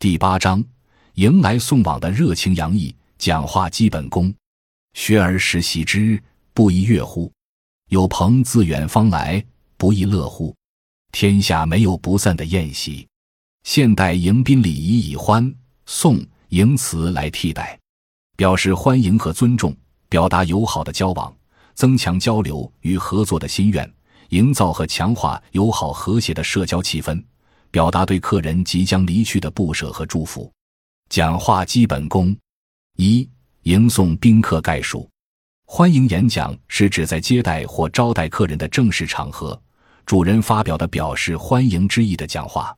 第八章，迎来送往的热情洋溢，讲话基本功。学而时习之，不亦乐乎？有朋自远方来，不亦乐乎？天下没有不散的宴席。现代迎宾礼仪以欢、送、迎词来替代，表示欢迎和尊重，表达友好的交往，增强交流与合作的心愿，营造和强化友好和谐的社交气氛，表达对客人即将离去的不舍和祝福。讲话基本功一。迎送宾客概述：欢迎演讲是指在接待或招待客人的正式场合，主人发表的表示欢迎之意的讲话。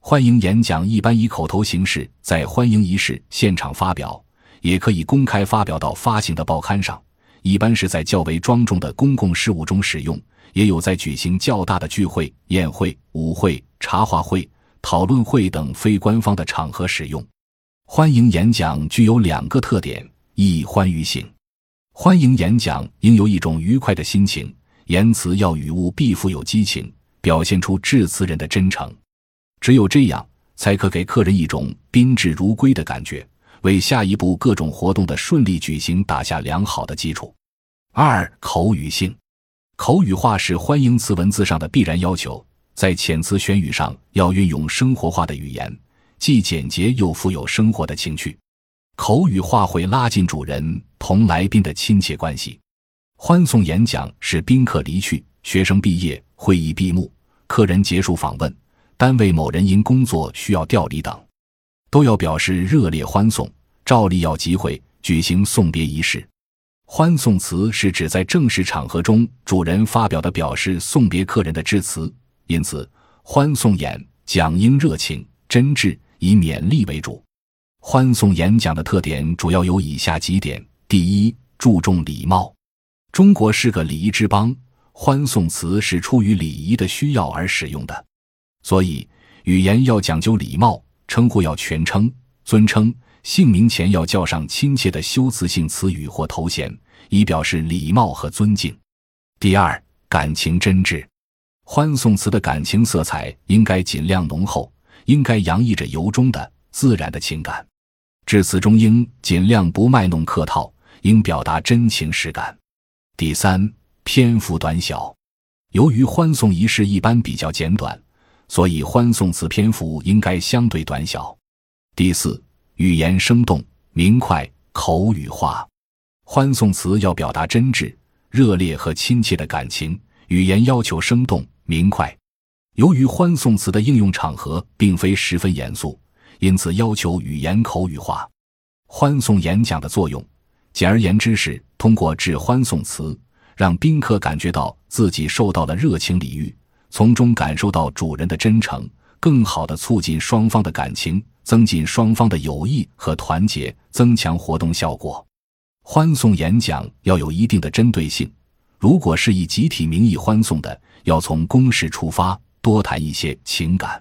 欢迎演讲一般以口头形式在欢迎仪式现场发表，也可以公开发表到发行的报刊上。一般是在较为庄重的公共事务中使用，也有在举行较大的聚会、宴会、舞会、茶话会、讨论会等非官方的场合使用。欢迎演讲具有两个特点。一欢愉性，欢迎演讲应有一种愉快的心情，言辞要语物必富有激情，表现出致辞人的真诚。只有这样，才可给客人一种宾至如归的感觉，为下一步各种活动的顺利举行打下良好的基础。二口语性，口语化是欢迎词文字上的必然要求，在遣词选语上要运用生活化的语言，既简洁又富有生活的情趣。口语化会拉近主人同来宾的亲切关系。欢送演讲是宾客离去、学生毕业、会议闭幕、客人结束访问、单位某人因工作需要调离等，都要表示热烈欢送，照例要集会举行送别仪式。欢送词是指在正式场合中主人发表的表示送别客人的致辞，因此欢送演讲应热情、真挚，以勉励为主。欢送演讲的特点主要有以下几点：第一，注重礼貌。中国是个礼仪之邦，欢送词是出于礼仪的需要而使用的，所以语言要讲究礼貌，称呼要全称、尊称，姓名前要叫上亲切的修辞性词语或头衔，以表示礼貌和尊敬。第二，感情真挚。欢送词的感情色彩应该尽量浓厚，应该洋溢着由衷的、自然的情感。致辞中应尽量不卖弄客套，应表达真情实感。第三，篇幅短小。由于欢送仪式一般比较简短，所以欢送词篇幅应该相对短小。第四，语言生动明快，口语化。欢送词要表达真挚、热烈和亲切的感情，语言要求生动明快。由于欢送词的应用场合并非十分严肃。因此，要求语言口语化。欢送演讲的作用，简而言之是通过致欢送词，让宾客感觉到自己受到了热情礼遇，从中感受到主人的真诚，更好的促进双方的感情，增进双方的友谊和团结，增强活动效果。欢送演讲要有一定的针对性，如果是以集体名义欢送的，要从公事出发，多谈一些情感，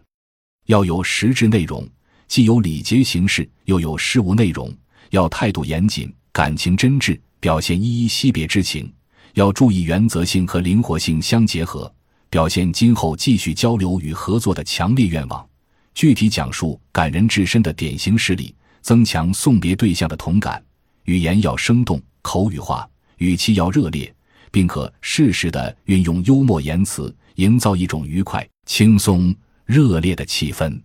要有实质内容。既有礼节形式，又有事务内容，要态度严谨，感情真挚，表现依依惜别之情。要注意原则性和灵活性相结合，表现今后继续交流与合作的强烈愿望。具体讲述感人至深的典型事例，增强送别对象的同感。语言要生动，口语化，语气要热烈，并可适时的运用幽默言辞，营造一种愉快、轻松、热烈的气氛。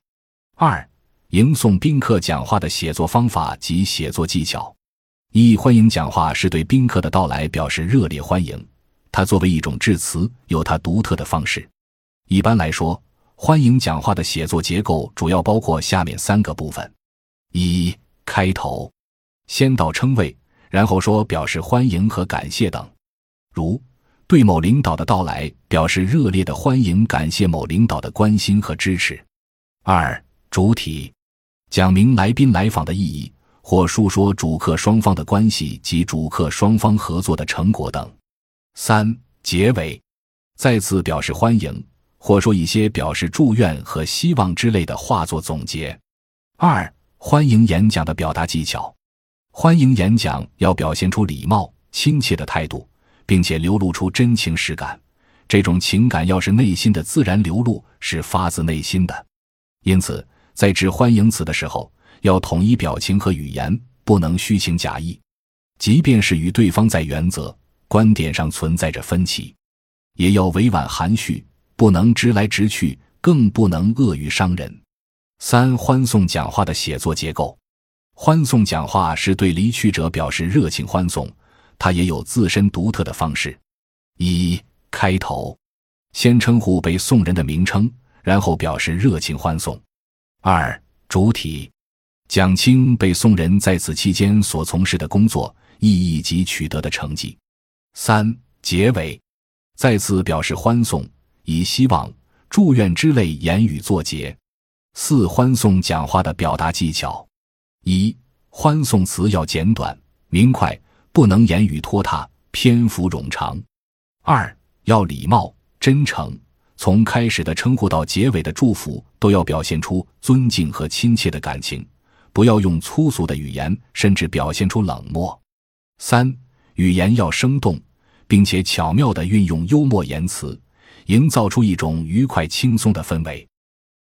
二。迎送宾客讲话的写作方法及写作技巧：一、欢迎讲话是对宾客的到来表示热烈欢迎，它作为一种致辞，有它独特的方式。一般来说，欢迎讲话的写作结构主要包括下面三个部分：一、开头，先道称谓，然后说表示欢迎和感谢等，如对某领导的到来表示热烈的欢迎，感谢某领导的关心和支持。二、主体。讲明来宾来访的意义，或述说主客双方的关系及主客双方合作的成果等。三、结尾，再次表示欢迎，或说一些表示祝愿和希望之类的话作总结。二、欢迎演讲的表达技巧，欢迎演讲要表现出礼貌、亲切的态度，并且流露出真情实感。这种情感要是内心的自然流露，是发自内心的，因此。在致欢迎词的时候，要统一表情和语言，不能虚情假意。即便是与对方在原则、观点上存在着分歧，也要委婉含蓄，不能直来直去，更不能恶语伤人。三、欢送讲话的写作结构。欢送讲话是对离去者表示热情欢送，它也有自身独特的方式。一、开头，先称呼被送人的名称，然后表示热情欢送。二、主体，讲清被送人在此期间所从事的工作。意义及取得的成绩。三、结尾，再次表示欢送，以希望、祝愿之类言语作结。四、欢送讲话的表达技巧：一、欢送词要简短明快，不能言语拖沓、篇幅冗长。二、要礼貌、真诚，从开始的称呼到结尾的祝福都要表现出尊敬和亲切的感情，不要用粗俗的语言，甚至表现出冷漠。三、语言要生动，并且巧妙地运用幽默言辞，营造出一种愉快轻松的氛围。